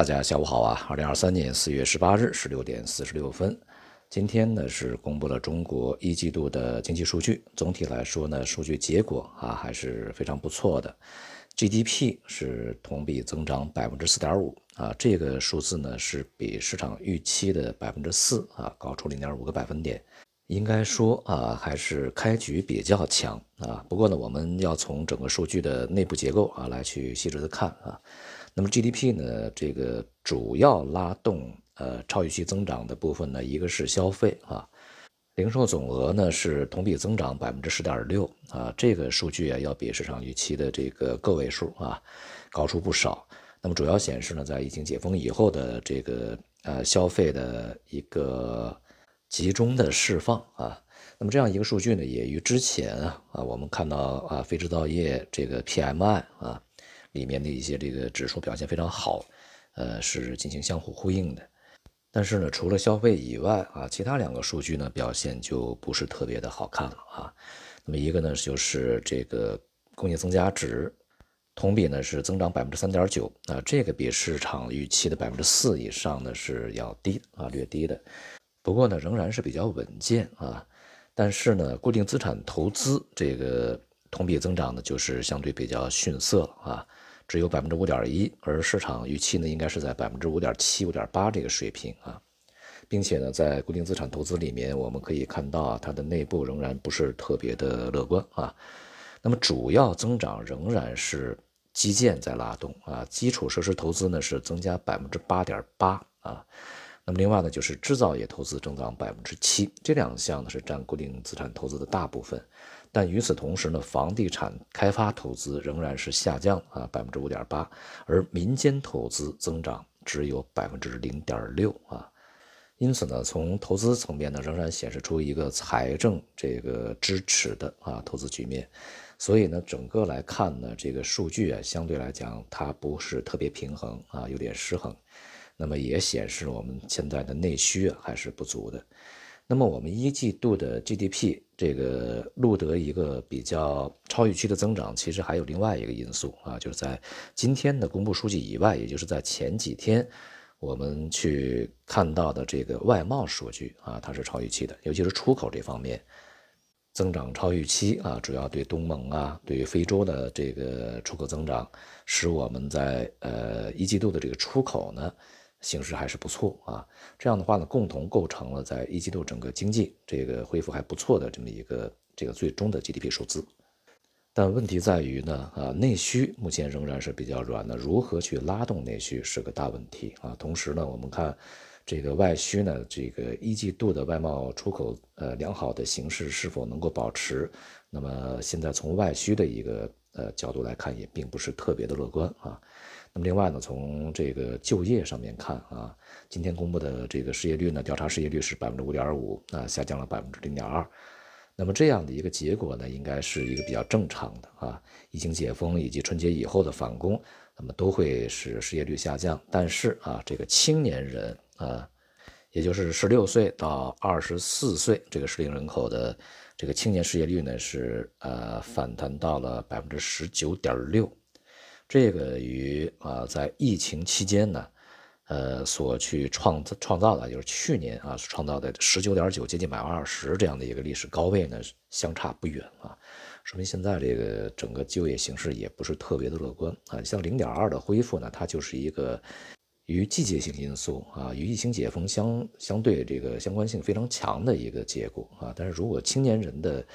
大家下午好啊！二零二三年四月十八日十六点四十六分，今天呢是公布了中国一季度的经济数据。总体来说呢，数据结果啊还是非常不错的。GDP 是同比增长百分之四点五啊，这个数字呢是比市场预期的百分之四啊高出零点五个百分点。应该说啊，还是开局比较强啊。不过呢，我们要从整个数据的内部结构啊来去细致的看啊。那么 GDP 呢，这个主要拉动呃超预期增长的部分呢，一个是消费啊，零售总额呢是同比增长百分之十点六啊，这个数据啊要比市场预期的这个个位数啊高出不少。那么主要显示呢，在疫情解封以后的这个呃消费的一个。集中的释放啊，那么这样一个数据呢，也与之前啊啊我们看到啊非制造业这个 PMI 啊里面的一些这个指数表现非常好，呃是进行相互呼应的。但是呢，除了消费以外啊，其他两个数据呢表现就不是特别的好看了啊。那么一个呢就是这个工业增加值，同比呢是增长百分之三点九啊，这个比市场预期的百分之四以上呢是要低啊，略低的。不过呢，仍然是比较稳健啊。但是呢，固定资产投资这个同比增长呢，就是相对比较逊色啊，只有百分之五点一，而市场预期呢，应该是在百分之五点七、五点八这个水平啊。并且呢，在固定资产投资里面，我们可以看到，它的内部仍然不是特别的乐观啊。那么主要增长仍然是基建在拉动啊，基础设施投资呢是增加百分之八点八啊。那么另外呢，就是制造业投资增长百分之七，这两项呢是占固定资产投资的大部分。但与此同时呢，房地产开发投资仍然是下降啊，百分之五点八，而民间投资增长只有百分之零点六啊。因此呢，从投资层面呢，仍然显示出一个财政这个支持的啊投资局面。所以呢，整个来看呢，这个数据啊，相对来讲它不是特别平衡啊，有点失衡。那么也显示我们现在的内需啊还是不足的。那么我们一季度的 GDP 这个录得一个比较超预期的增长，其实还有另外一个因素啊，就是在今天的公布数据以外，也就是在前几天我们去看到的这个外贸数据啊，它是超预期的，尤其是出口这方面增长超预期啊，主要对东盟啊，对于非洲的这个出口增长，使我们在呃一季度的这个出口呢。形势还是不错啊，这样的话呢，共同构成了在一季度整个经济这个恢复还不错的这么一个这个最终的 GDP 数字。但问题在于呢，啊，内需目前仍然是比较软的，如何去拉动内需是个大问题啊。同时呢，我们看这个外需呢，这个一季度的外贸出口呃良好的形势是否能够保持？那么现在从外需的一个呃角度来看，也并不是特别的乐观啊。那么另外呢，从这个就业上面看啊，今天公布的这个失业率呢，调查失业率是百分之五点五啊，下降了百分之零点二。那么这样的一个结果呢，应该是一个比较正常的啊。疫情解封以及春节以后的返工，那么都会使失业率下降。但是啊，这个青年人啊，也就是十六岁到二十四岁这个适龄人口的这个青年失业率呢，是呃反弹到了百分之十九点六。这个与啊，在疫情期间呢，呃，所去创造创造的，就是去年啊创造的十九点九，接近百分之二十这样的一个历史高位呢，相差不远啊，说明现在这个整个就业形势也不是特别的乐观啊。像零点二的恢复呢，它就是一个与季节性因素啊，与疫情解封相相对这个相关性非常强的一个结果啊。但是如果青年人的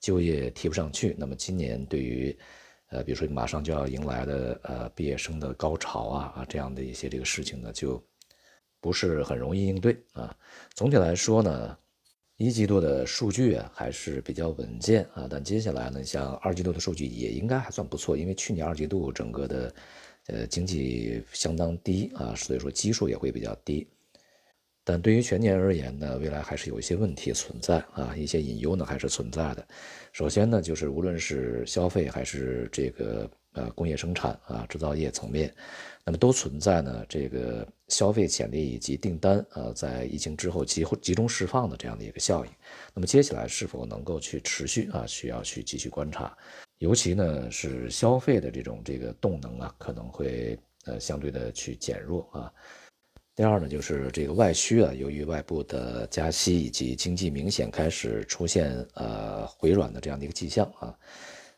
就业提不上去，那么今年对于呃，比如说马上就要迎来的呃毕业生的高潮啊啊这样的一些这个事情呢，就不是很容易应对啊。总体来说呢，一季度的数据啊还是比较稳健啊，但接下来呢，像二季度的数据也应该还算不错，因为去年二季度整个的呃经济相当低啊，所以说基数也会比较低。但对于全年而言呢，未来还是有一些问题存在啊，一些隐忧呢还是存在的。首先呢，就是无论是消费还是这个呃工业生产啊制造业层面，那么都存在呢这个消费潜力以及订单啊在疫情之后集集中释放的这样的一个效应。那么接下来是否能够去持续啊，需要去继续观察。尤其呢是消费的这种这个动能啊，可能会呃相对的去减弱啊。第二呢，就是这个外需啊，由于外部的加息以及经济明显开始出现呃回软的这样的一个迹象啊，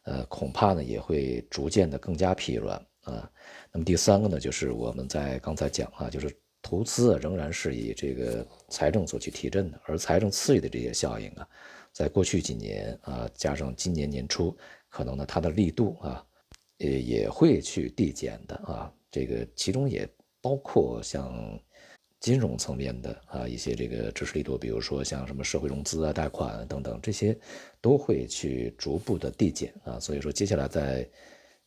呃，恐怕呢也会逐渐的更加疲软啊。那么第三个呢，就是我们在刚才讲啊，就是投资仍然是以这个财政所去提振的，而财政刺激的这些效应啊，在过去几年啊，加上今年年初，可能呢它的力度啊，也也会去递减的啊。这个其中也包括像。金融层面的啊一些这个支持力度，比如说像什么社会融资啊、贷款等等，这些都会去逐步的递减啊。所以说，接下来在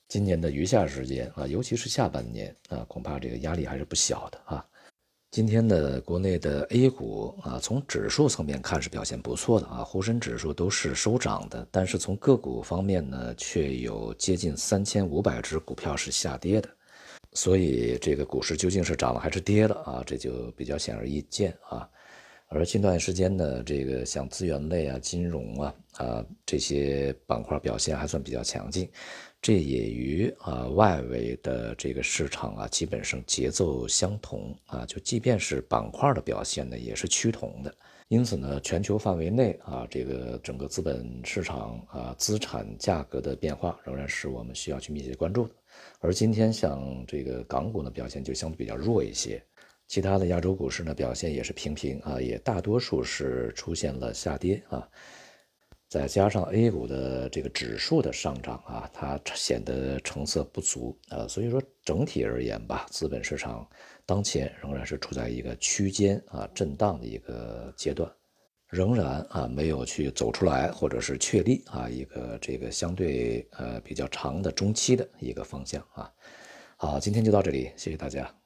今年的余下时间啊，尤其是下半年啊，恐怕这个压力还是不小的啊。今天的国内的 A 股啊，从指数层面看是表现不错的啊，沪深指数都是收涨的，但是从个股方面呢，却有接近三千五百只股票是下跌的。所以这个股市究竟是涨了还是跌了啊？这就比较显而易见啊。而近段时间呢，这个像资源类啊、金融啊啊这些板块表现还算比较强劲，这也与啊外围的这个市场啊基本上节奏相同啊。就即便是板块的表现呢，也是趋同的。因此呢，全球范围内啊，这个整个资本市场啊资产价格的变化仍然是我们需要去密切关注的。而今天像这个港股呢表现就相对比较弱一些，其他的亚洲股市呢表现也是平平啊，也大多数是出现了下跌啊，再加上 A 股的这个指数的上涨啊，它显得成色不足啊，所以说整体而言吧，资本市场当前仍然是处在一个区间啊震荡的一个阶段。仍然啊没有去走出来，或者是确立啊一个这个相对呃比较长的中期的一个方向啊。好，今天就到这里，谢谢大家。